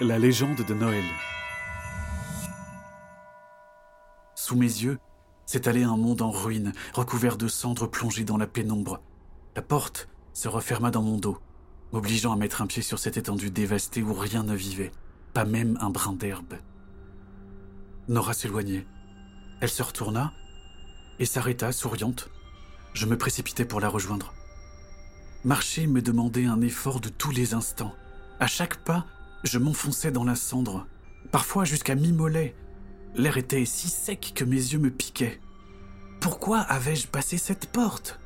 La légende de Noël. Sous mes yeux s'étalait un monde en ruine, recouvert de cendres plongées dans la pénombre. La porte se referma dans mon dos, m'obligeant à mettre un pied sur cette étendue dévastée où rien ne vivait, pas même un brin d'herbe. Nora s'éloignait. Elle se retourna et s'arrêta, souriante. Je me précipitai pour la rejoindre. Marcher me demandait un effort de tous les instants. À chaque pas, je m'enfonçais dans la cendre, parfois jusqu'à mi-mollet. L'air était si sec que mes yeux me piquaient. Pourquoi avais-je passé cette porte?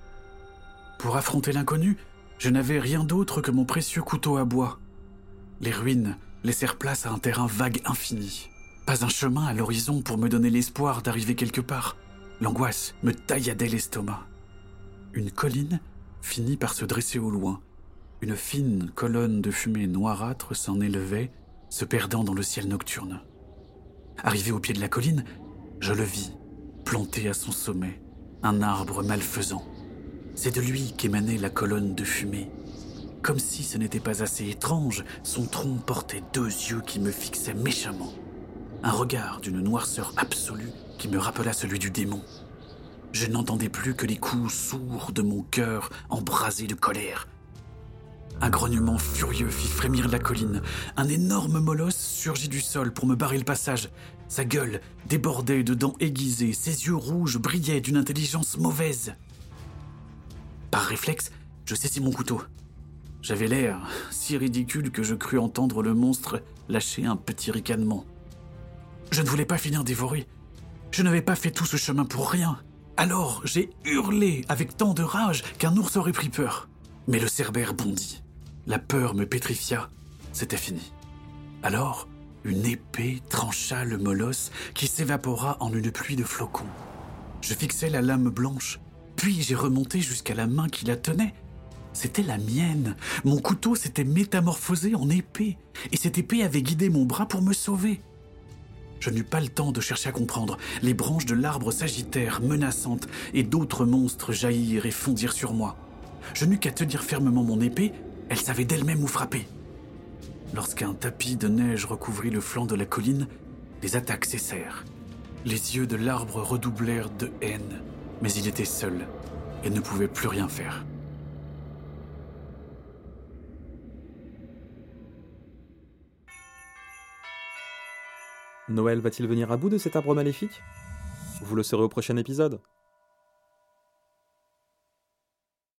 Pour affronter l'inconnu, je n'avais rien d'autre que mon précieux couteau à bois. Les ruines laissèrent place à un terrain vague infini. Pas un chemin à l'horizon pour me donner l'espoir d'arriver quelque part. L'angoisse me tailladait l'estomac. Une colline finit par se dresser au loin. Une fine colonne de fumée noirâtre s'en élevait, se perdant dans le ciel nocturne. Arrivé au pied de la colline, je le vis, planté à son sommet, un arbre malfaisant. C'est de lui qu'émanait la colonne de fumée. Comme si ce n'était pas assez étrange, son tronc portait deux yeux qui me fixaient méchamment. Un regard d'une noirceur absolue qui me rappela celui du démon. Je n'entendais plus que les coups sourds de mon cœur embrasé de colère, un grognement furieux fit frémir la colline. Un énorme molosse surgit du sol pour me barrer le passage. Sa gueule débordait de dents aiguisées, ses yeux rouges brillaient d'une intelligence mauvaise. Par réflexe, je saisis mon couteau. J'avais l'air si ridicule que je crus entendre le monstre lâcher un petit ricanement. Je ne voulais pas finir dévoré. Je n'avais pas fait tout ce chemin pour rien. Alors j'ai hurlé avec tant de rage qu'un ours aurait pris peur. Mais le cerbère bondit. La peur me pétrifia. C'était fini. Alors, une épée trancha le molosse qui s'évapora en une pluie de flocons. Je fixai la lame blanche, puis j'ai remonté jusqu'à la main qui la tenait. C'était la mienne. Mon couteau s'était métamorphosé en épée, et cette épée avait guidé mon bras pour me sauver. Je n'eus pas le temps de chercher à comprendre. Les branches de l'arbre s'agitèrent, menaçantes, et d'autres monstres jaillirent et fondirent sur moi. Je n'eus qu'à tenir fermement mon épée elle savait d'elle-même où frapper. Lorsqu'un tapis de neige recouvrit le flanc de la colline, les attaques cessèrent. Les yeux de l'arbre redoublèrent de haine, mais il était seul et ne pouvait plus rien faire. Noël va-t-il venir à bout de cet arbre maléfique? Vous le saurez au prochain épisode.